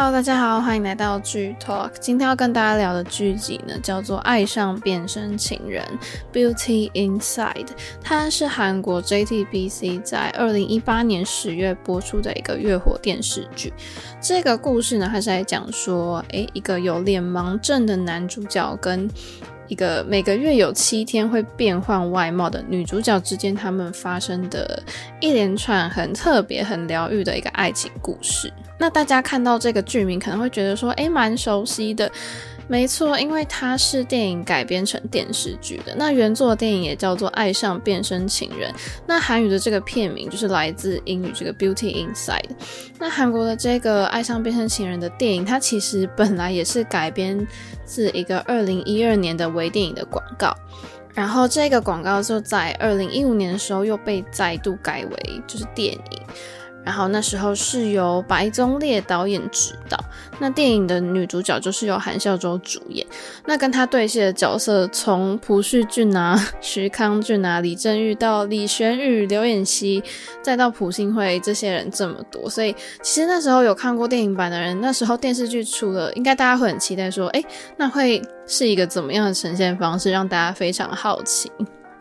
Hello，大家好，欢迎来到剧 Talk。今天要跟大家聊的剧集呢，叫做《爱上变身情人》（Beauty Inside）。它是韩国 JTBC 在二零一八年十月播出的一个月火电视剧。这个故事呢，它是来讲说，诶，一个有脸盲症的男主角跟一个每个月有七天会变换外貌的女主角之间，他们发生的一连串很特别、很疗愈的一个爱情故事。那大家看到这个剧名，可能会觉得说，诶，蛮熟悉的。没错，因为它是电影改编成电视剧的。那原作电影也叫做《爱上变身情人》，那韩语的这个片名就是来自英语这个 Beauty Inside。那韩国的这个《爱上变身情人》的电影，它其实本来也是改编自一个二零一二年的微电影的广告，然后这个广告就在二零一五年的时候又被再度改为就是电影。然后那时候是由白宗烈导演执导，那电影的女主角就是由韩孝周主演。那跟他对戏的角色从朴叙俊啊、徐康俊啊、李正玉到李玄宇、刘演熙，再到朴信惠这些人这么多，所以其实那时候有看过电影版的人，那时候电视剧出了，应该大家会很期待说，诶，那会是一个怎么样的呈现方式，让大家非常好奇。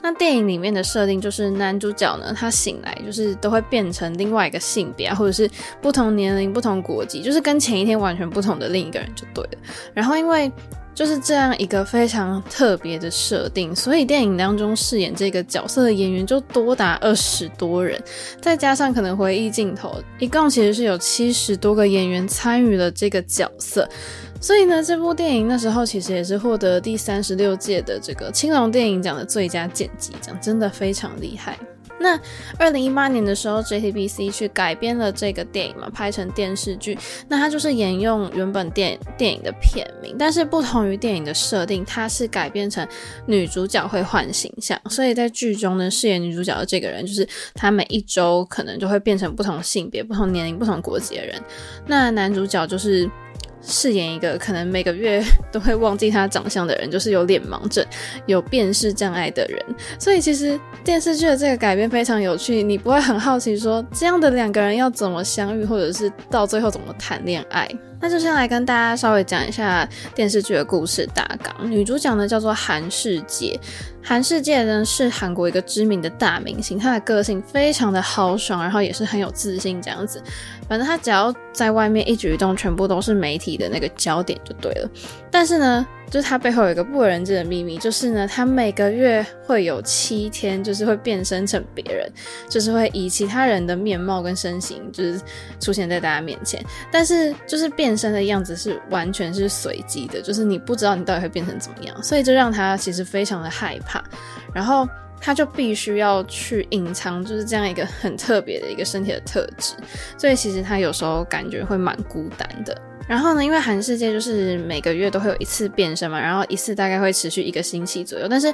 那电影里面的设定就是男主角呢，他醒来就是都会变成另外一个性别，或者是不同年龄、不同国籍，就是跟前一天完全不同的另一个人就对了。然后因为就是这样一个非常特别的设定，所以电影当中饰演这个角色的演员就多达二十多人，再加上可能回忆镜头，一共其实是有七十多个演员参与了这个角色。所以呢，这部电影那时候其实也是获得第三十六届的这个青龙电影奖的最佳剪辑奖，真的非常厉害。那二零一八年的时候，JTBC 去改编了这个电影嘛，拍成电视剧。那它就是沿用原本电电影的片名，但是不同于电影的设定，它是改编成女主角会换形象。所以在剧中呢，饰演女主角的这个人，就是她每一周可能就会变成不同性别、不同年龄、不同国籍的人。那男主角就是。饰演一个可能每个月 都会忘记他长相的人，就是有脸盲症、有辨识障碍的人。所以其实电视剧的这个改编非常有趣，你不会很好奇说这样的两个人要怎么相遇，或者是到最后怎么谈恋爱。那就先来跟大家稍微讲一下电视剧的故事大纲。女主角呢叫做韩世界，韩世界呢是韩国一个知名的大明星，她的个性非常的豪爽，然后也是很有自信这样子。反正她只要在外面一举一动，全部都是媒体的那个焦点就对了。但是呢，就是他背后有一个不为人知的秘密，就是呢，他每个月会有七天，就是会变身成别人，就是会以其他人的面貌跟身形，就是出现在大家面前。但是，就是变身的样子是完全是随机的，就是你不知道你到底会变成怎么样，所以就让他其实非常的害怕。然后他就必须要去隐藏，就是这样一个很特别的一个身体的特质。所以其实他有时候感觉会蛮孤单的。然后呢，因为韩世界就是每个月都会有一次变身嘛，然后一次大概会持续一个星期左右，但是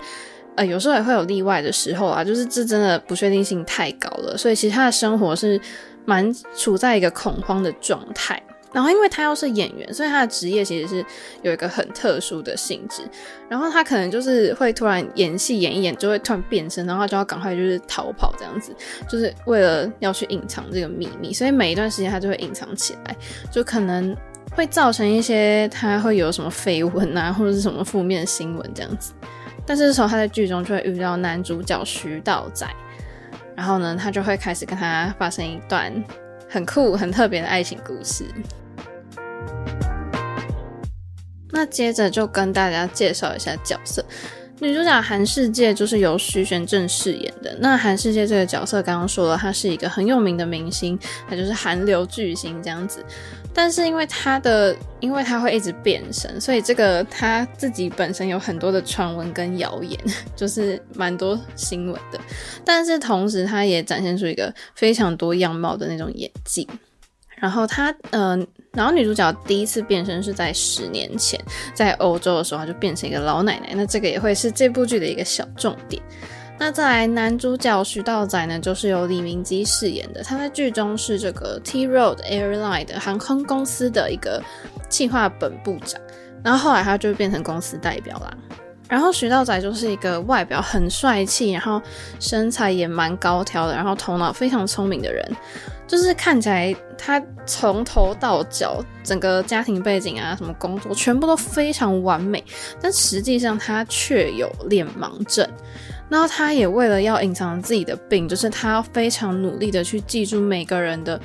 呃有时候也会有例外的时候啊，就是这真的不确定性太高了，所以其实他的生活是蛮处在一个恐慌的状态。然后因为他又是演员，所以他的职业其实是有一个很特殊的性质。然后他可能就是会突然演戏演一演就会突然变身，然后就要赶快就是逃跑这样子，就是为了要去隐藏这个秘密，所以每一段时间他就会隐藏起来，就可能。会造成一些他会有什么绯闻啊，或者是什么负面新闻这样子。但是这时候他在剧中就会遇到男主角徐道仔，然后呢，他就会开始跟他发生一段很酷、很特别的爱情故事。那接着就跟大家介绍一下角色。女主角韩世界就是由徐玄振饰演的。那韩世界这个角色，刚刚说了，他是一个很有名的明星，他就是韩流巨星这样子。但是因为他的，因为他会一直变身，所以这个他自己本身有很多的传闻跟谣言，就是蛮多新闻的。但是同时，他也展现出一个非常多样貌的那种演技。然后他，嗯、然后女主角第一次变身是在十年前，在欧洲的时候，她就变成一个老奶奶。那这个也会是这部剧的一个小重点。那再来，男主角徐道仔呢，就是由李明基饰演的。他在剧中是这个 T Road Airline 的航空公司的一个企划本部长。然后后来他就变成公司代表啦。然后徐道仔就是一个外表很帅气，然后身材也蛮高挑的，然后头脑非常聪明的人。就是看起来他从头到脚，整个家庭背景啊，什么工作，全部都非常完美。但实际上他却有脸盲症。然后他也为了要隐藏自己的病，就是他非常努力的去记住每个人的，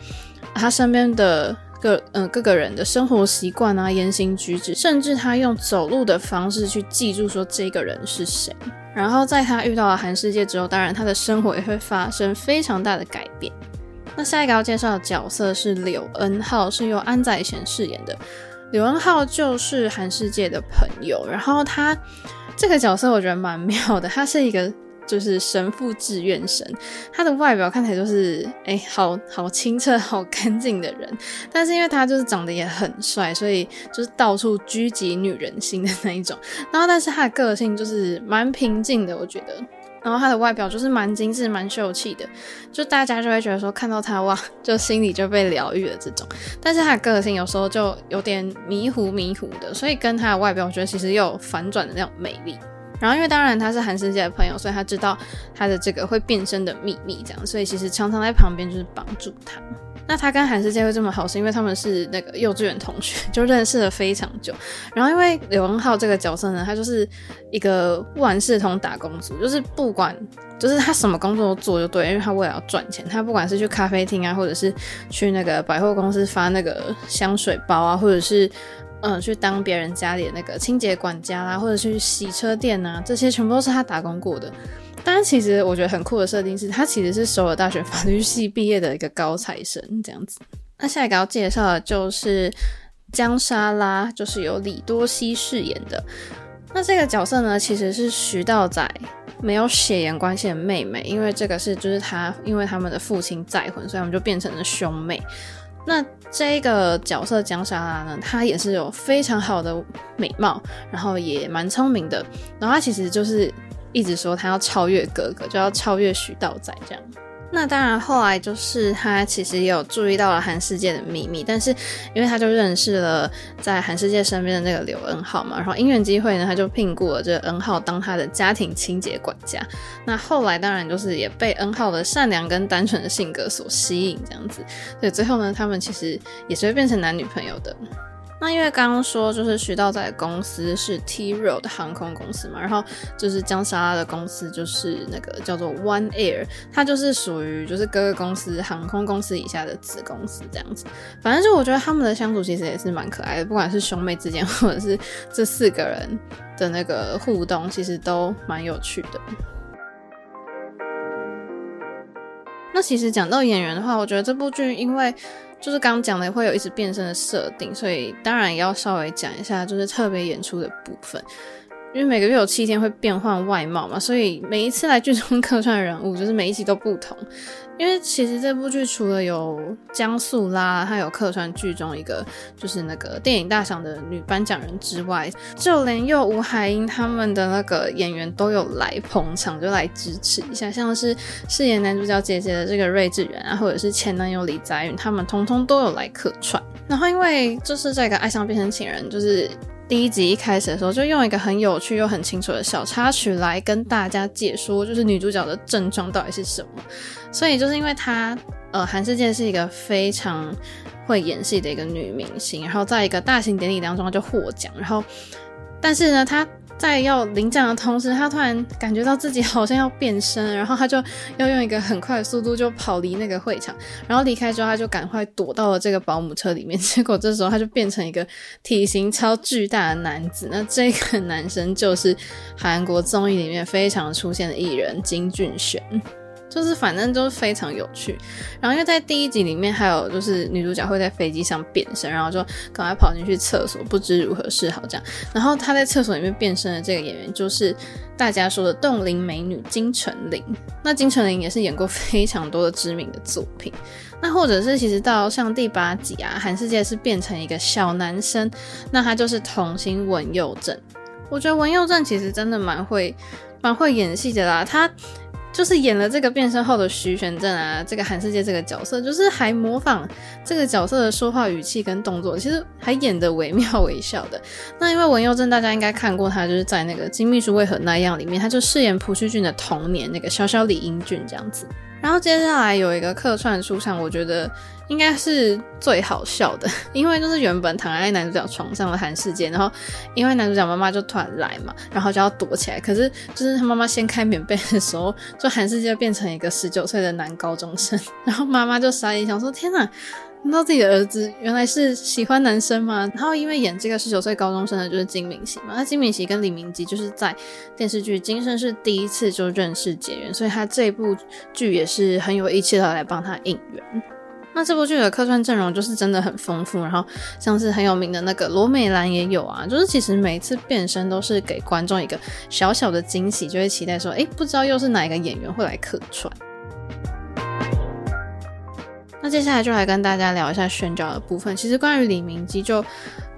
他身边的。各嗯、各个人的生活习惯啊、言行举止，甚至他用走路的方式去记住说这个人是谁。然后在他遇到了韩世界之后，当然他的生活也会发生非常大的改变。那下一个要介绍的角色是柳恩浩，是由安宰贤饰演的。柳恩浩就是韩世界的朋友，然后他这个角色我觉得蛮妙的，他是一个。就是神父志愿神，他的外表看起来就是哎、好好清澈、好干净的人。但是因为他就是长得也很帅，所以就是到处狙击女人心的那一种。然后，但是他的个性就是蛮平静的，我觉得。然后他的外表就是蛮精致、蛮秀气的，就大家就会觉得说看到他哇，就心里就被疗愈了这种。但是他的个性有时候就有点迷糊迷糊的，所以跟他的外表，我觉得其实又有反转的那种魅力。然后，因为当然他是韩世界的朋友，所以他知道他的这个会变身的秘密，这样，所以其实常常在旁边就是帮助他。那他跟韩世界会这么好，是因为他们是那个幼稚园同学，就认识了非常久。然后，因为柳恩浩这个角色呢，他就是一个万事通打工族，就是不管就是他什么工作都做就对，因为他为了要赚钱，他不管是去咖啡厅啊，或者是去那个百货公司发那个香水包啊，或者是。嗯，去当别人家里的那个清洁管家啦，或者去洗车店呐，这些全部都是他打工过的。但其实我觉得很酷的设定是他其实是首尔大学法律系毕业的一个高材生这样子。那下一个要介绍的就是姜莎拉，就是由李多熙饰演的。那这个角色呢，其实是徐道仔没有血缘关系的妹妹，因为这个是就是他因为他们的父亲再婚，所以他们就变成了兄妹。那这个角色姜莎拉呢，她也是有非常好的美貌，然后也蛮聪明的，然后她其实就是一直说他要超越哥哥，就要超越徐道仔这样。那当然，后来就是他其实也有注意到了韩世界的秘密，但是因为他就认识了在韩世界身边的那个刘恩浩嘛，然后因缘机会呢，他就聘雇了这个恩浩当他的家庭清洁管家。那后来当然就是也被恩浩的善良跟单纯的性格所吸引，这样子，所以最后呢，他们其实也是会变成男女朋友的。那因为刚刚说就是徐道宰的公司是 T Road 航空公司嘛，然后就是姜莎拉的公司就是那个叫做 One Air，它就是属于就是各个公司航空公司以下的子公司这样子。反正就我觉得他们的相处其实也是蛮可爱的，不管是兄妹之间 或者是这四个人的那个互动，其实都蛮有趣的。那其实讲到演员的话，我觉得这部剧因为。就是刚讲的会有一直变身的设定，所以当然也要稍微讲一下，就是特别演出的部分。因为每个月有七天会变换外貌嘛，所以每一次来剧中客串的人物，就是每一集都不同。因为其实这部剧除了有江素拉，她有客串剧中一个就是那个电影大赏的女颁奖人之外，就连又吴海英他们的那个演员都有来捧场，就来支持一下，像是饰演男主角姐姐的这个瑞智媛啊，或者是前男友李在允，他们通通都有来客串。然后因为就是这个爱上变身情人，就是。第一集一开始的时候，就用一个很有趣又很清楚的小插曲来跟大家解说，就是女主角的症状到底是什么。所以就是因为她，呃，韩世界是一个非常会演戏的一个女明星，然后在一个大型典礼当中她就获奖，然后，但是呢，她。在要领奖的同时，他突然感觉到自己好像要变身，然后他就要用一个很快的速度就跑离那个会场，然后离开之后，他就赶快躲到了这个保姆车里面。结果这时候他就变成一个体型超巨大的男子，那这个男生就是韩国综艺里面非常出现的艺人金俊贤。就是反正就是非常有趣，然后因为在第一集里面还有就是女主角会在飞机上变身，然后就赶快跑进去厕所，不知如何是好这样。然后她在厕所里面变身的这个演员就是大家说的冻龄美女金城玲。那金城玲也是演过非常多的知名的作品，那或者是其实到像第八集啊，韩世界是变成一个小男生，那他就是童星文佑正。我觉得文佑正其实真的蛮会蛮会演戏的啦，他。就是演了这个变身后的徐玄振啊，这个韩世界这个角色，就是还模仿这个角色的说话语气跟动作，其实还演得惟妙惟肖的。那因为文佑镇大家应该看过他，就是在那个《金秘书为何那样》里面，他就饰演朴叙俊的童年那个小小李英俊这样子。然后接下来有一个客串出场，我觉得应该是最好笑的，因为就是原本躺在男主角床上的韩世界，然后因为男主角妈妈就突然来嘛，然后就要躲起来，可是就是他妈妈掀开棉被的时候，就韩世界变成一个十九岁的男高中生，然后妈妈就傻眼，想说天哪！难道自己的儿子原来是喜欢男生吗？然后因为演这个十九岁高中生的就是金敏熙嘛，那金敏熙跟李明基就是在电视剧《今生》是第一次就认识结缘，所以他这部剧也是很有义气的来帮他应援。那这部剧的客串阵容就是真的很丰富，然后像是很有名的那个罗美兰也有啊，就是其实每次变身都是给观众一个小小的惊喜，就会期待说，诶，不知道又是哪一个演员会来客串。那接下来就来跟大家聊一下选角的部分。其实关于李明基，就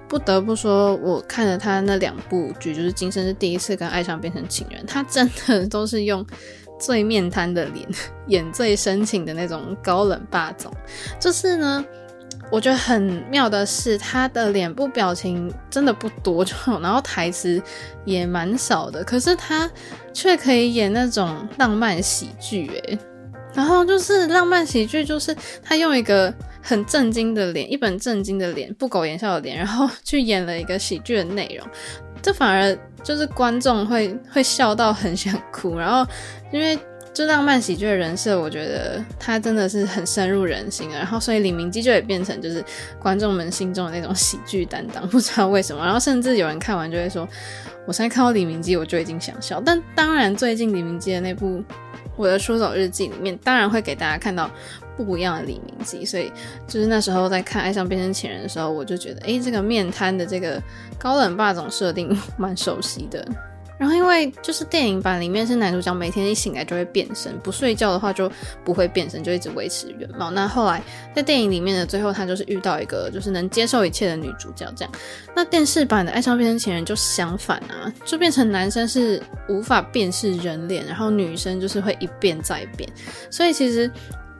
不得不说，我看了他那两部剧，就是《今生》是第一次跟《爱上变成情人》，他真的都是用最面瘫的脸演最深情的那种高冷霸总。就是呢，我觉得很妙的是，他的脸部表情真的不多，就然后台词也蛮少的，可是他却可以演那种浪漫喜剧，诶。然后就是浪漫喜剧，就是他用一个很震惊的脸，一本正经的脸，不苟言笑的脸，然后去演了一个喜剧的内容，这反而就是观众会 会笑到很想哭。然后因为就浪漫喜剧的人设，我觉得他真的是很深入人心的。然后所以李明基就也变成就是观众们心中的那种喜剧担当，不知道为什么。然后甚至有人看完就会说，我现在看到李明基我就已经想笑。但当然最近李明基的那部。我的出走日记里面，当然会给大家看到不一样的李明基，所以就是那时候在看《爱上变身情人》的时候，我就觉得，诶，这个面瘫的这个高冷霸总设定 蛮熟悉的。然后因为就是电影版里面是男主角每天一醒来就会变身，不睡觉的话就不会变身，就一直维持原貌。那后来在电影里面的最后，他就是遇到一个就是能接受一切的女主角这样。那电视版的《爱上变身情人》就相反啊，就变成男生是无法辨识人脸，然后女生就是会一变再变。所以其实，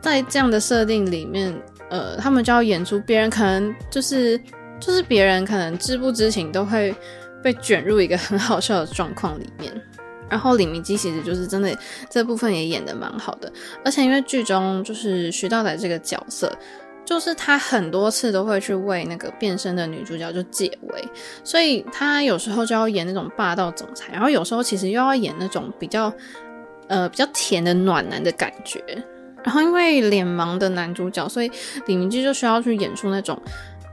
在这样的设定里面，呃，他们就要演出别人可能就是就是别人可能知不知情都会。被卷入一个很好笑的状况里面，然后李明基其实就是真的这部分也演得蛮好的，而且因为剧中就是徐道仔这个角色，就是他很多次都会去为那个变身的女主角就解围，所以他有时候就要演那种霸道总裁，然后有时候其实又要演那种比较呃比较甜的暖男的感觉，然后因为脸盲的男主角，所以李明基就需要去演出那种。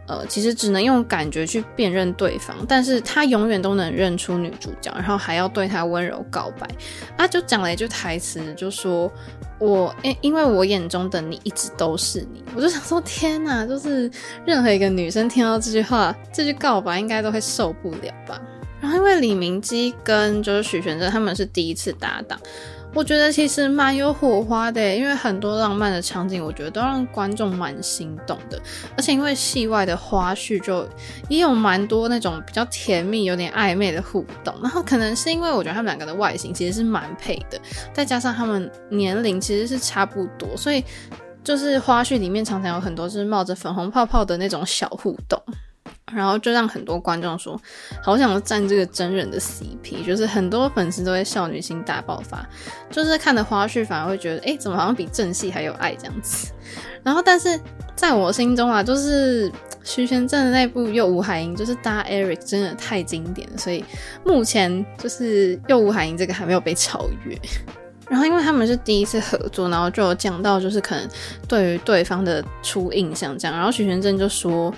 呃，其实只能用感觉去辨认对方，但是他永远都能认出女主角，然后还要对她温柔告白。啊，就讲了一句台词，就说我因因为我眼中的你一直都是你，我就想说天哪，就是任何一个女生听到这句话，这句告白应该都会受不了吧。然后因为李明基跟就是许玄镇他们是第一次搭档。我觉得其实蛮有火花的，因为很多浪漫的场景，我觉得都让观众蛮心动的。而且因为戏外的花絮，就也有蛮多那种比较甜蜜、有点暧昧的互动。然后可能是因为我觉得他们两个的外形其实是蛮配的，再加上他们年龄其实是差不多，所以就是花絮里面常常有很多就是冒着粉红泡泡的那种小互动。然后就让很多观众说，好想要站这个真人的 CP，就是很多粉丝都会少女心大爆发，就是看的花絮反而会觉得，哎，怎么好像比正戏还有爱这样子。然后，但是在我心中啊，就是徐玄振的那部《又吴海英》，就是搭 Eric 真的太经典了，所以目前就是《又吴海英》这个还没有被超越。然后，因为他们是第一次合作，然后就有讲到就是可能对于对方的初印象这样，然后徐玄振就说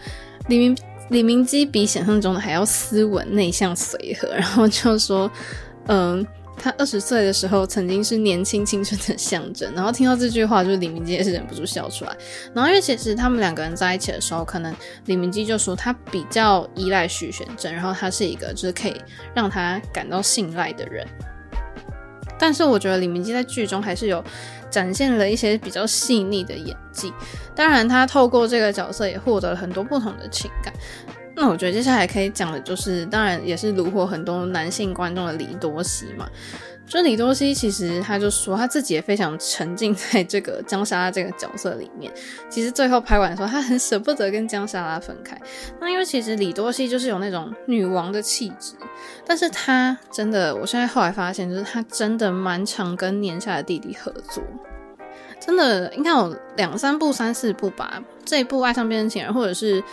李明。李明基比想象中的还要斯文、内向、随和，然后就说，嗯，他二十岁的时候曾经是年轻青春的象征。然后听到这句话，就是李明基也是忍不住笑出来。然后因为其实他们两个人在一起的时候，可能李明基就说他比较依赖徐玄振，然后他是一个就是可以让他感到信赖的人。但是我觉得李明基在剧中还是有展现了一些比较细腻的演技。当然，他透过这个角色也获得了很多不同的情感。那我觉得接下来可以讲的就是，当然也是虏获很多男性观众的李多喜嘛。就李多熙其实他就说他自己也非常沉浸在这个江莎拉这个角色里面。其实最后拍完的时候，他很舍不得跟江莎拉分开。那因为其实李多熙就是有那种女王的气质，但是他真的，我现在后来发现，就是他真的蛮常跟年下的弟弟合作。真的应该有两三部、三四部吧。这一部《爱上变身情人》或者是《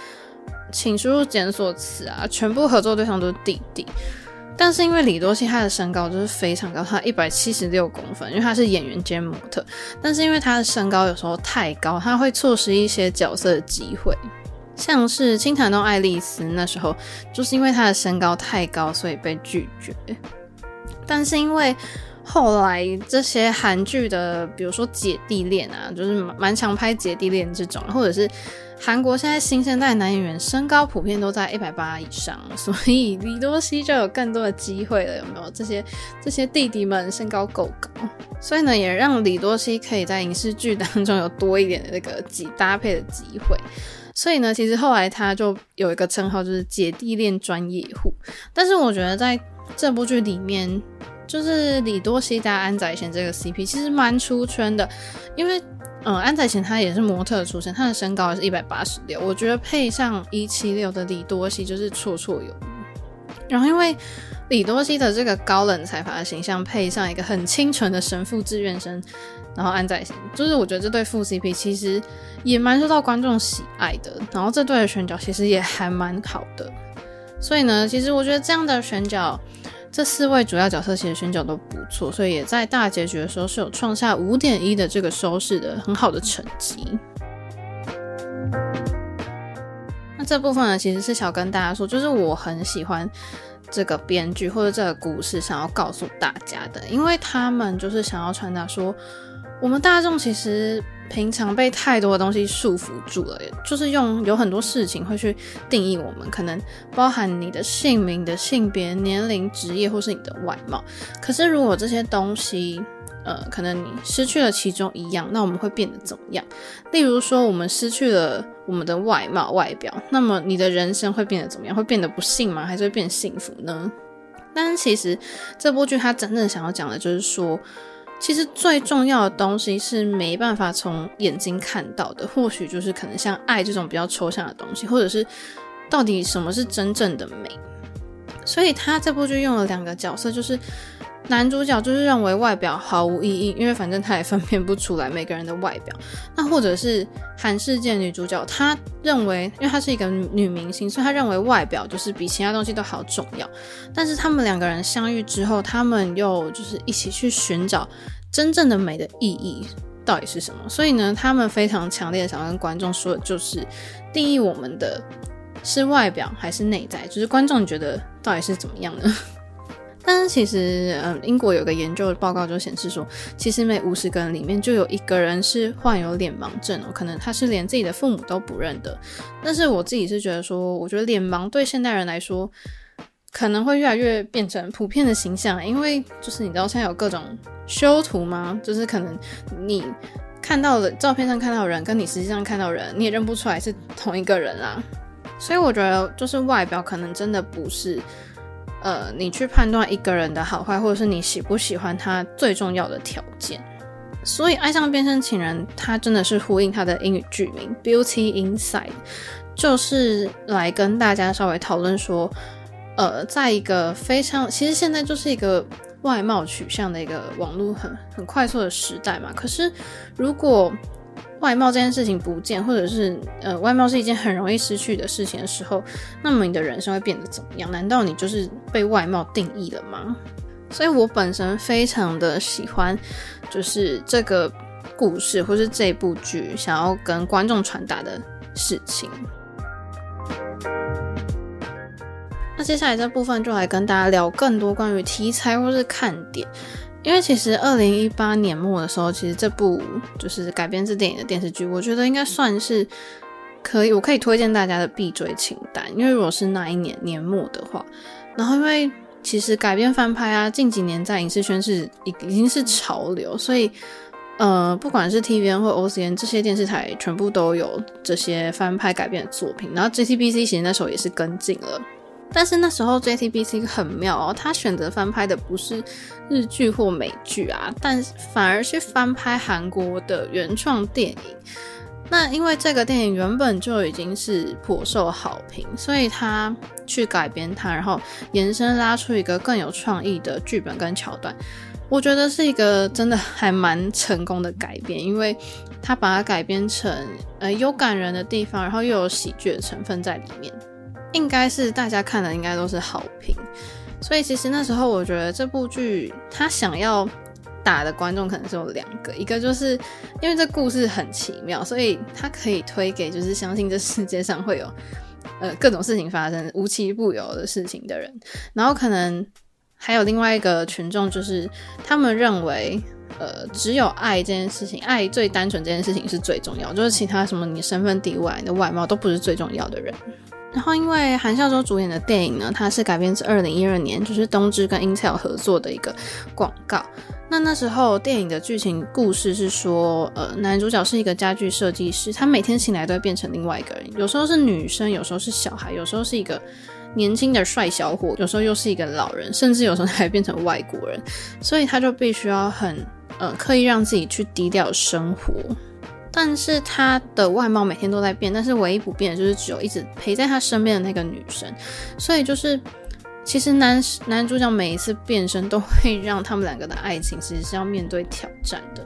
请输入检索词》啊，全部合作对象都是弟弟。但是因为李多熙他的身高就是非常高，他一百七十六公分，因为他是演员兼模特。但是因为他的身高有时候太高，他会错失一些角色的机会。像是《青潭洞爱丽丝》那时候，就是因为他的身高太高，所以被拒绝。但是因为后来这些韩剧的，比如说姐弟恋啊，就是蛮常拍姐弟恋这种，或者是韩国现在新生代男演员身高普遍都在一百八以上，所以李多熙就有更多的机会了，有没有？这些这些弟弟们身高够高，所以呢，也让李多熙可以在影视剧当中有多一点的那个机搭配的机会。所以呢，其实后来他就有一个称号，就是姐弟恋专业户。但是我觉得在这部剧里面。就是李多熙加安宰贤这个 CP 其实蛮出圈的，因为嗯，安宰贤他也是模特出身，他的身高是一百八十六，我觉得配上一七六的李多熙就是绰绰有余。然后因为李多熙的这个高冷财阀的形象，配上一个很清纯的神父志愿生，然后安宰贤，就是我觉得这对副 CP 其实也蛮受到观众喜爱的。然后这对的选角其实也还蛮好的，所以呢，其实我觉得这样的选角。这四位主要角色其实选角都不错，所以也在大结局的时候是有创下五点一的这个收视的很好的成绩。那这部分呢，其实是想跟大家说，就是我很喜欢这个编剧或者这个故事想要告诉大家的，因为他们就是想要传达说，我们大众其实。平常被太多的东西束缚住了，就是用有很多事情会去定义我们，可能包含你的姓名、你的性别、年龄、职业，或是你的外貌。可是如果这些东西，呃，可能你失去了其中一样，那我们会变得怎么样？例如说，我们失去了我们的外貌、外表，那么你的人生会变得怎么样？会变得不幸吗？还是会变幸福呢？但其实这部剧它真正想要讲的就是说。其实最重要的东西是没办法从眼睛看到的，或许就是可能像爱这种比较抽象的东西，或者是到底什么是真正的美。所以他这部剧用了两个角色，就是。男主角就是认为外表毫无意义，因为反正他也分辨不出来每个人的外表。那或者是韩世界女主角，她认为，因为她是一个女明星，所以她认为外表就是比其他东西都好重要。但是他们两个人相遇之后，他们又就是一起去寻找真正的美的意义到底是什么。所以呢，他们非常强烈的想跟观众说的就是，定义我们的是外表还是内在？就是观众觉得到底是怎么样呢？但是其实，嗯，英国有个研究的报告就显示说，其实每五十个人里面就有一个人是患有脸盲症哦，可能他是连自己的父母都不认得。但是我自己是觉得说，我觉得脸盲对现代人来说，可能会越来越变成普遍的形象，因为就是你知道现在有各种修图吗？就是可能你看到的照片上看到人，跟你实际上看到人，你也认不出来是同一个人啦。所以我觉得，就是外表可能真的不是。呃，你去判断一个人的好坏，或者是你喜不喜欢他最重要的条件。所以，爱上变身情人，它真的是呼应它的英语剧名《Beauty Inside》，就是来跟大家稍微讨论说，呃，在一个非常，其实现在就是一个外貌取向的一个网络很很快速的时代嘛。可是，如果外貌这件事情不见，或者是呃，外貌是一件很容易失去的事情的时候，那么你的人生会变得怎么样？难道你就是被外貌定义了吗？所以我本身非常的喜欢，就是这个故事或是这部剧想要跟观众传达的事情。那接下来这部分就来跟大家聊更多关于题材或是看点。因为其实二零一八年末的时候，其实这部就是改编自电影的电视剧，我觉得应该算是可以，我可以推荐大家的必追清单。因为如果是那一年年末的话，然后因为其实改编翻拍啊，近几年在影视圈是已已经是潮流，所以呃，不管是 TVN 或 OCN 这些电视台，全部都有这些翻拍改编的作品。然后 JTBC 其实那时候也是跟进了，但是那时候 JTBC 很妙哦，他选择翻拍的不是日剧或美剧啊，但反而是翻拍韩国的原创电影。那因为这个电影原本就已经是颇受好评，所以他去改编它，然后延伸拉出一个更有创意的剧本跟桥段。我觉得是一个真的还蛮成功的改编，因为他把它改编成呃有感人的地方，然后又有喜剧的成分在里面，应该是大家看的应该都是好评。所以其实那时候我觉得这部剧他想要打的观众可能是有两个，一个就是因为这故事很奇妙，所以他可以推给就是相信这世界上会有呃各种事情发生无奇不有的事情的人，然后可能。还有另外一个群众，就是他们认为，呃，只有爱这件事情，爱最单纯这件事情是最重要，就是其他什么你身份地位、你的外貌都不是最重要的人。然后，因为韩孝周主演的电影呢，它是改编自二零一二年，就是东芝跟 Intel 合作的一个广告。那那时候电影的剧情故事是说，呃，男主角是一个家具设计师，他每天醒来都会变成另外一个人，有时候是女生，有时候是小孩，有时候是一个。年轻的帅小伙，有时候又是一个老人，甚至有时候还变成外国人，所以他就必须要很呃刻意让自己去低调生活。但是他的外貌每天都在变，但是唯一不变的就是只有一直陪在他身边的那个女生。所以就是其实男男主角每一次变身都会让他们两个的爱情其实是要面对挑战的。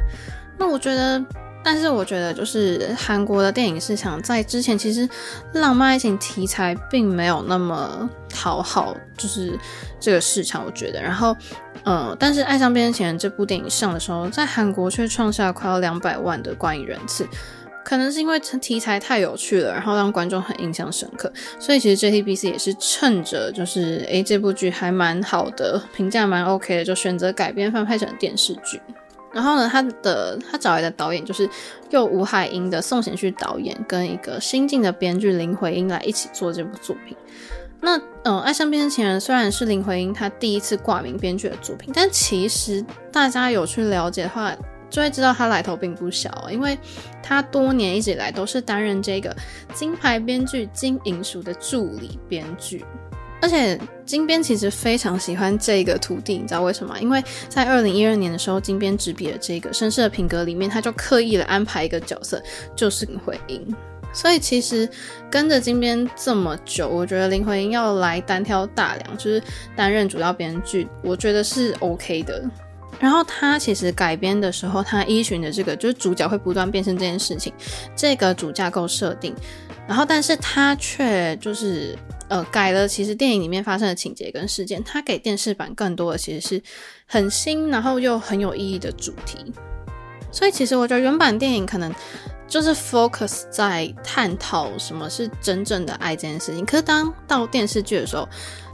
那我觉得。但是我觉得，就是韩国的电影市场在之前其实浪漫爱情题材并没有那么讨好，就是这个市场。我觉得，然后，呃，但是《爱上变身情人》这部电影上的时候，在韩国却创下快要两百万的观影人次，可能是因为题材太有趣了，然后让观众很印象深刻。所以其实 JTBC 也是趁着就是诶这部剧还蛮好的，评价蛮 OK 的，就选择改编翻拍成电视剧。然后呢，他的他找来的导演就是由吴海英的宋贤旭导演跟一个新晋的编剧林回英来一起做这部作品。那嗯，《爱上变身情人》虽然是林回英他第一次挂名编剧的作品，但其实大家有去了解的话，就会知道他来头并不小，因为他多年一直以来都是担任这个金牌编剧金银淑的助理编剧。而且金编其实非常喜欢这个徒弟，你知道为什么？因为在二零一二年的时候，金编执笔了这个《绅士的品格》里面，他就刻意的安排一个角色，就是林回英。所以其实跟着金编这么久，我觉得林回英要来单挑大梁，就是担任主要编剧，我觉得是 OK 的。然后他其实改编的时候，他依循的这个就是主角会不断变身这件事情，这个主架构设定。然后，但是他却就是呃改了，其实电影里面发生的情节跟事件，他给电视版更多的其实是很新，然后又很有意义的主题。所以，其实我觉得原版电影可能就是 focus 在探讨什么是真正的爱这件事情。可是，当到电视剧的时候，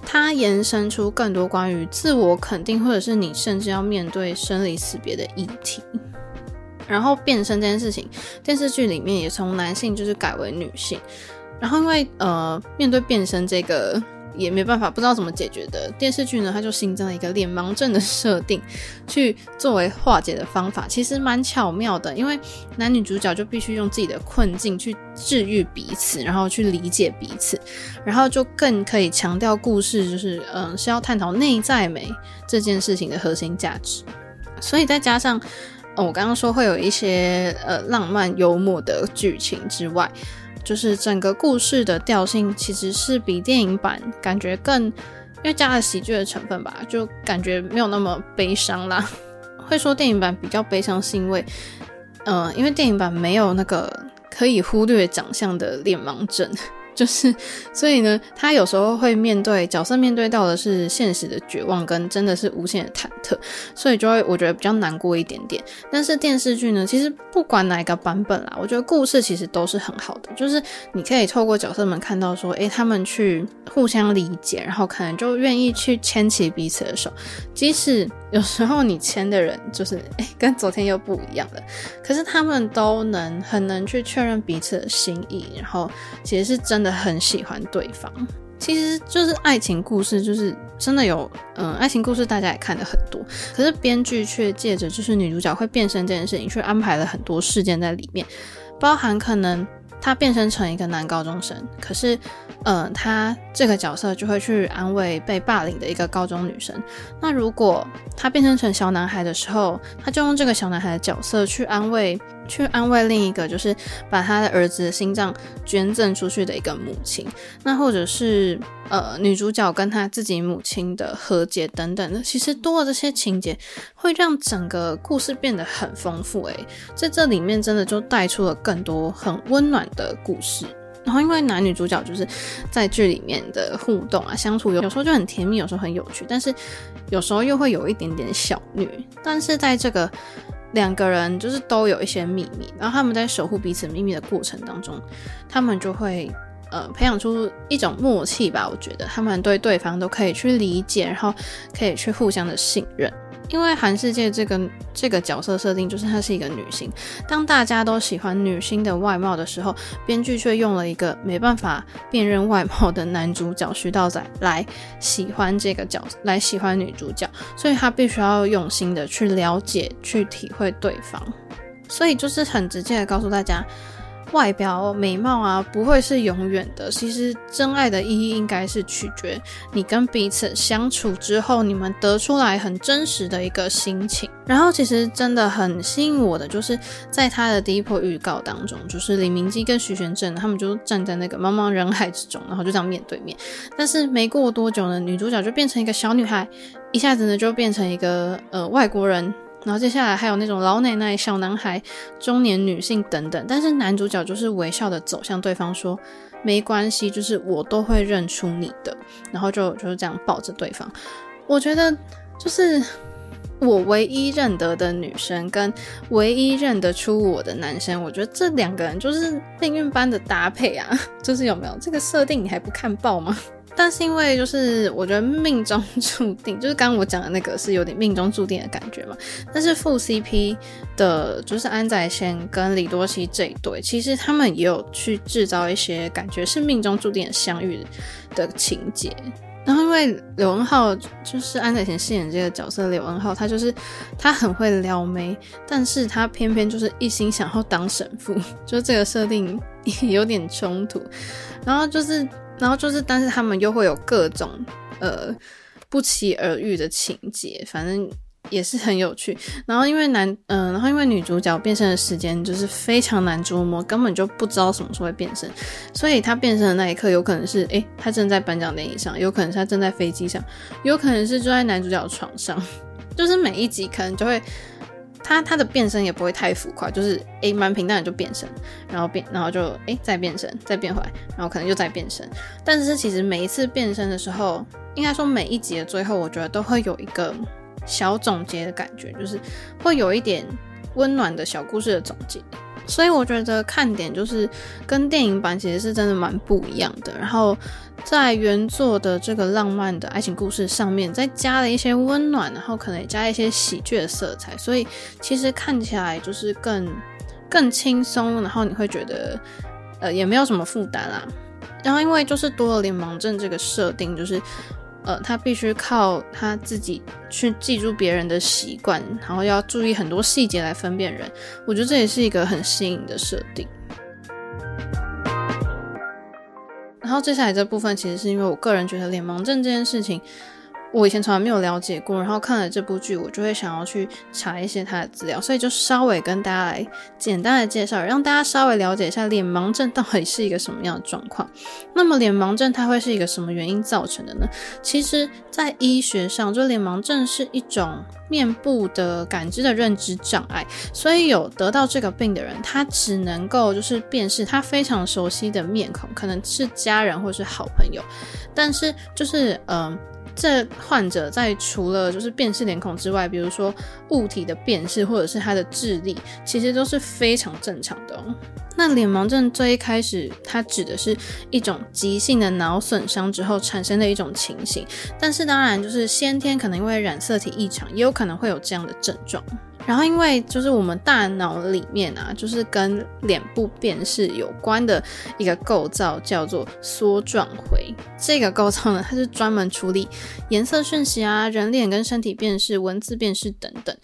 它延伸出更多关于自我肯定，或者是你甚至要面对生离死别的议题。然后变身这件事情，电视剧里面也从男性就是改为女性。然后因为呃，面对变身这个也没办法，不知道怎么解决的电视剧呢，它就新增了一个脸盲症的设定，去作为化解的方法，其实蛮巧妙的。因为男女主角就必须用自己的困境去治愈彼此，然后去理解彼此，然后就更可以强调故事就是嗯、是要探讨内在美这件事情的核心价值。所以再加上。我刚刚说会有一些呃浪漫幽默的剧情之外，就是整个故事的调性其实是比电影版感觉更，因为加了喜剧的成分吧，就感觉没有那么悲伤啦。会说电影版比较悲伤，是因为，嗯，因为电影版没有那个可以忽略长相的脸盲症。就是，所以呢，他有时候会面对角色面对到的是现实的绝望，跟真的是无限的忐忑，所以就会我觉得比较难过一点点。但是电视剧呢，其实不管哪一个版本啦，我觉得故事其实都是很好的，就是你可以透过角色们看到说，诶，他们去互相理解，然后可能就愿意去牵起彼此的手，即使有时候你牵的人就是诶，跟昨天又不一样了，可是他们都能很能去确认彼此的心意，然后其实是真的。很喜欢对方，其实就是爱情故事，就是真的有，嗯，爱情故事大家也看的很多，可是编剧却借着就是女主角会变身这件事情，去安排了很多事件在里面，包含可能。她变身成一个男高中生，可是，嗯，她这个角色就会去安慰被霸凌的一个高中女生。那如果她变身成小男孩的时候，她就用这个小男孩的角色去安慰。去安慰另一个，就是把他的儿子的心脏捐赠出去的一个母亲，那或者是呃女主角跟她自己母亲的和解等等的，其实多了这些情节，会让整个故事变得很丰富。诶，在这里面真的就带出了更多很温暖的故事。然后因为男女主角就是在剧里面的互动啊，相处有有时候就很甜蜜，有时候很有趣，但是有时候又会有一点点小虐。但是在这个两个人就是都有一些秘密，然后他们在守护彼此秘密的过程当中，他们就会呃培养出一种默契吧。我觉得他们对对方都可以去理解，然后可以去互相的信任。因为韩世界这个这个角色设定就是她是一个女星，当大家都喜欢女星的外貌的时候，编剧却用了一个没办法辨认外貌的男主角徐道宰来喜欢这个角色，来喜欢女主角，所以他必须要用心的去了解、去体会对方，所以就是很直接的告诉大家。外表美貌啊，不会是永远的。其实真爱的意义应该是取决你跟彼此相处之后，你们得出来很真实的一个心情。然后其实真的很吸引我的，就是在他的第一波预告当中，就是李明基跟徐玄振他们就站在那个茫茫人海之中，然后就这样面对面。但是没过多久呢，女主角就变成一个小女孩，一下子呢就变成一个呃外国人。然后接下来还有那种老奶奶、小男孩、中年女性等等，但是男主角就是微笑的走向对方说：“没关系，就是我都会认出你的。”然后就就是这样抱着对方。我觉得就是我唯一认得的女生跟唯一认得出我的男生，我觉得这两个人就是命运般的搭配啊！就是有没有这个设定，你还不看爆吗？但是因为就是我觉得命中注定，就是刚刚我讲的那个是有点命中注定的感觉嘛。但是副 CP 的，就是安宰贤跟李多熙这一对，其实他们也有去制造一些感觉是命中注定的相遇的情节。然后因为刘恩浩就是安宰贤饰演这个角色，刘恩浩他就是他很会撩妹，但是他偏偏就是一心想要当神父，就这个设定有点冲突。然后就是。然后就是，但是他们又会有各种呃不期而遇的情节，反正也是很有趣。然后因为男，嗯、然后因为女主角变身的时间就是非常难捉摸，根本就不知道什么时候会变身，所以她变身的那一刻，有可能是诶她正在颁奖典礼上，有可能是她正在飞机上，有可能是坐在男主角的床上，就是每一集可能就会。他他的变身也不会太浮夸，就是诶蛮平淡的就变身，然后变，然后就诶再变身，再变回来，然后可能又再变身。但是其实每一次变身的时候，应该说每一集的最后，我觉得都会有一个小总结的感觉，就是会有一点温暖的小故事的总结。所以我觉得看点就是跟电影版其实是真的蛮不一样的。然后在原作的这个浪漫的爱情故事上面，再加了一些温暖，然后可能也加一些喜剧的色彩，所以其实看起来就是更更轻松，然后你会觉得呃也没有什么负担啦。然后因为就是多了联盟症这个设定，就是。呃，他必须靠他自己去记住别人的习惯，然后要注意很多细节来分辨人。我觉得这也是一个很新颖的设定。然后接下来这部分，其实是因为我个人觉得脸盲症这件事情。我以前从来没有了解过，然后看了这部剧，我就会想要去查一些他的资料，所以就稍微跟大家来简单的介绍，让大家稍微了解一下脸盲症到底是一个什么样的状况。那么脸盲症它会是一个什么原因造成的呢？其实，在医学上，就脸盲症是一种面部的感知的认知障碍，所以有得到这个病的人，他只能够就是辨识他非常熟悉的面孔，可能是家人或是好朋友，但是就是嗯。这患者在除了就是辨识脸孔之外，比如说物体的辨识或者是他的智力，其实都是非常正常的哦。那脸盲症最一开始，它指的是一种急性的脑损伤之后产生的一种情形，但是当然就是先天可能因为染色体异常，也有可能会有这样的症状。然后因为就是我们大脑里面啊，就是跟脸部辨识有关的一个构造叫做梭状回。这个构造呢，它是专门处理颜色讯息啊、人脸跟身体辨识、文字辨识等等。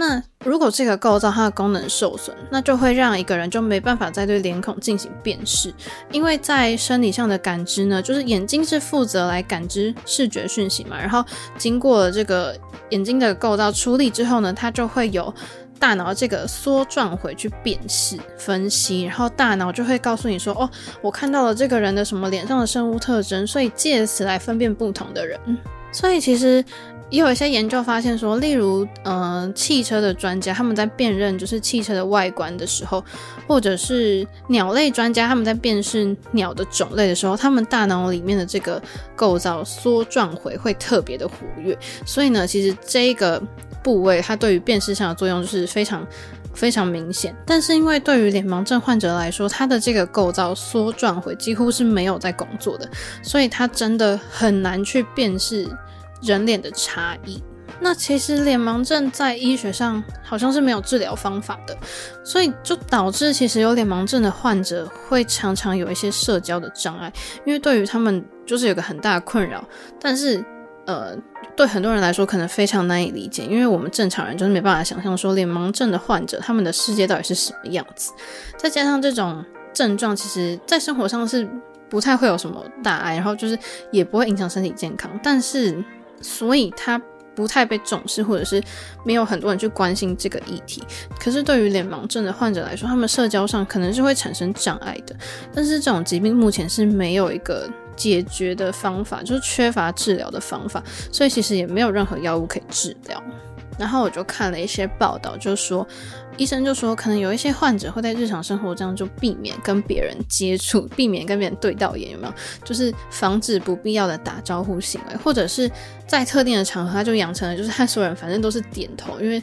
那如果这个构造它的功能受损，那就会让一个人就没办法再对脸孔进行辨识，因为在生理上的感知呢，就是眼睛是负责来感知视觉讯息嘛，然后经过了这个眼睛的构造处理之后呢，它就会有大脑这个缩状回去辨识分析，然后大脑就会告诉你说，哦，我看到了这个人的什么脸上的生物特征，所以借此来分辨不同的人，所以其实。也有一些研究发现说，例如，呃，汽车的专家他们在辨认就是汽车的外观的时候，或者是鸟类专家他们在辨识鸟的种类的时候，他们大脑里面的这个构造梭状回会特别的活跃。所以呢，其实这个部位它对于辨识上的作用就是非常非常明显。但是因为对于脸盲症患者来说，他的这个构造缩状回几乎是没有在工作的，所以他真的很难去辨识。人脸的差异，那其实脸盲症在医学上好像是没有治疗方法的，所以就导致其实有脸盲症的患者会常常有一些社交的障碍，因为对于他们就是有个很大的困扰，但是呃，对很多人来说可能非常难以理解，因为我们正常人就是没办法想象说脸盲症的患者他们的世界到底是什么样子，再加上这种症状，其实在生活上是不太会有什么大碍，然后就是也不会影响身体健康，但是。所以他不太被重视，或者是没有很多人去关心这个议题。可是对于脸盲症的患者来说，他们社交上可能是会产生障碍的。但是这种疾病目前是没有一个解决的方法，就是缺乏治疗的方法，所以其实也没有任何药物可以治疗。然后我就看了一些报道，就说。医生就说，可能有一些患者会在日常生活中就避免跟别人接触，避免跟别人对到眼，有没有？就是防止不必要的打招呼行为，或者是在特定的场合，他就养成了就是他所有人反正都是点头，因为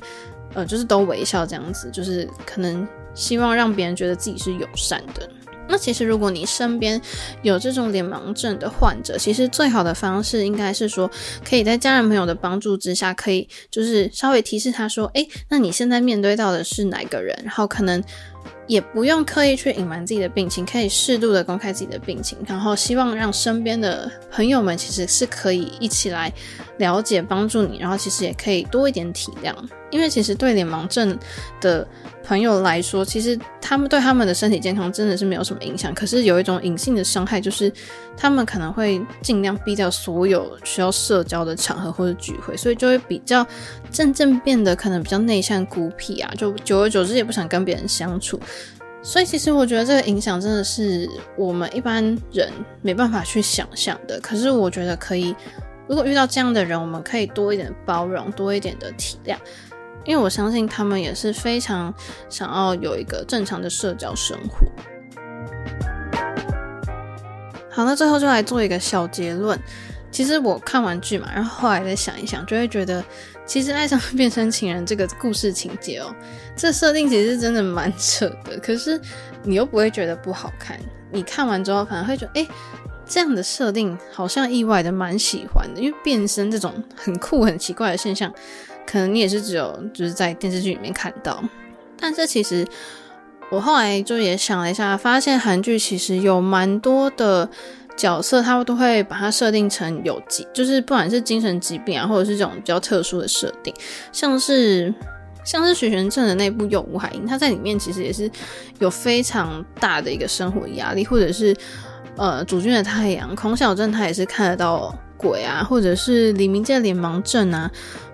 呃就是都微笑这样子，就是可能希望让别人觉得自己是友善的。那其实，如果你身边有这种脸盲症的患者，其实最好的方式应该是说，可以在家人朋友的帮助之下，可以就是稍微提示他说，诶，那你现在面对到的是哪个人？然后可能。也不用刻意去隐瞒自己的病情，可以适度的公开自己的病情，然后希望让身边的朋友们其实是可以一起来了解、帮助你，然后其实也可以多一点体谅，因为其实对脸盲症的朋友来说，其实他们对他们的身体健康真的是没有什么影响，可是有一种隐性的伤害，就是他们可能会尽量避掉所有需要社交的场合或者聚会，所以就会比较渐渐变得可能比较内向、孤僻啊，就久而久之也不想跟别人相处。所以其实我觉得这个影响真的是我们一般人没办法去想象的。可是我觉得可以，如果遇到这样的人，我们可以多一点包容，多一点的体谅，因为我相信他们也是非常想要有一个正常的社交生活。好，那最后就来做一个小结论。其实我看完剧嘛，然后后来再想一想，就会觉得。其实爱上变身情人这个故事情节哦，这设定其实真的蛮扯的，可是你又不会觉得不好看。你看完之后反而会觉得，诶，这样的设定好像意外的蛮喜欢的，因为变身这种很酷很奇怪的现象，可能你也是只有就是在电视剧里面看到。但是其实我后来就也想了一下，发现韩剧其实有蛮多的。角色他都会把它设定成有疾，就是不管是精神疾病啊，或者是这种比较特殊的设定，像是像是许玄正的那部《有吴海英》，他在里面其实也是有非常大的一个生活压力，或者是呃主君的太阳孔晓振他也是看得到鬼啊，或者是李明介脸盲症啊，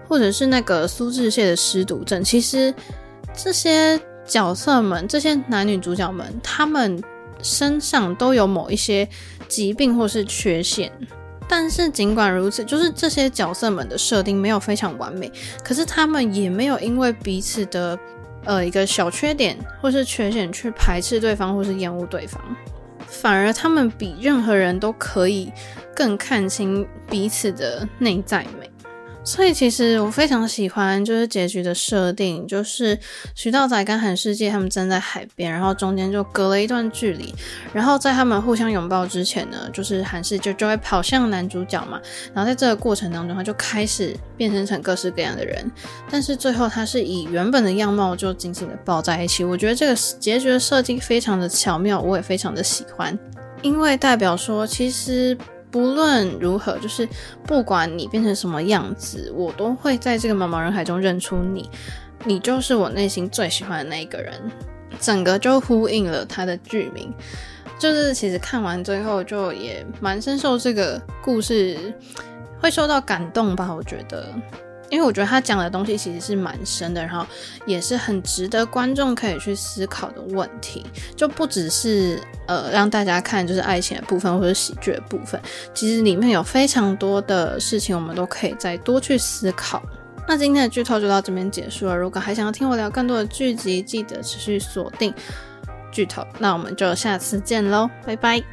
或者是那个苏志燮的失毒症，其实这些角色们，这些男女主角们，他们身上都有某一些。疾病或是缺陷，但是尽管如此，就是这些角色们的设定没有非常完美，可是他们也没有因为彼此的呃一个小缺点或是缺陷去排斥对方或是厌恶对方，反而他们比任何人都可以更看清彼此的内在美。所以其实我非常喜欢，就是结局的设定，就是徐道仔跟韩世界他们站在海边，然后中间就隔了一段距离，然后在他们互相拥抱之前呢，就是韩世界就会跑向男主角嘛，然后在这个过程当中，他就开始变身成各式各样的人，但是最后他是以原本的样貌就紧紧的抱在一起。我觉得这个结局的设计非常的巧妙，我也非常的喜欢，因为代表说其实。不论如何，就是不管你变成什么样子，我都会在这个茫茫人海中认出你。你就是我内心最喜欢的那一个人，整个就呼应了他的剧名。就是其实看完最后，就也蛮深受这个故事会受到感动吧，我觉得。因为我觉得他讲的东西其实是蛮深的，然后也是很值得观众可以去思考的问题，就不只是呃让大家看就是爱情的部分或者喜剧的部分，其实里面有非常多的事情我们都可以再多去思考。那今天的剧透就到这边结束了，如果还想要听我聊更多的剧集，记得持续锁定剧透。那我们就下次见喽，拜拜。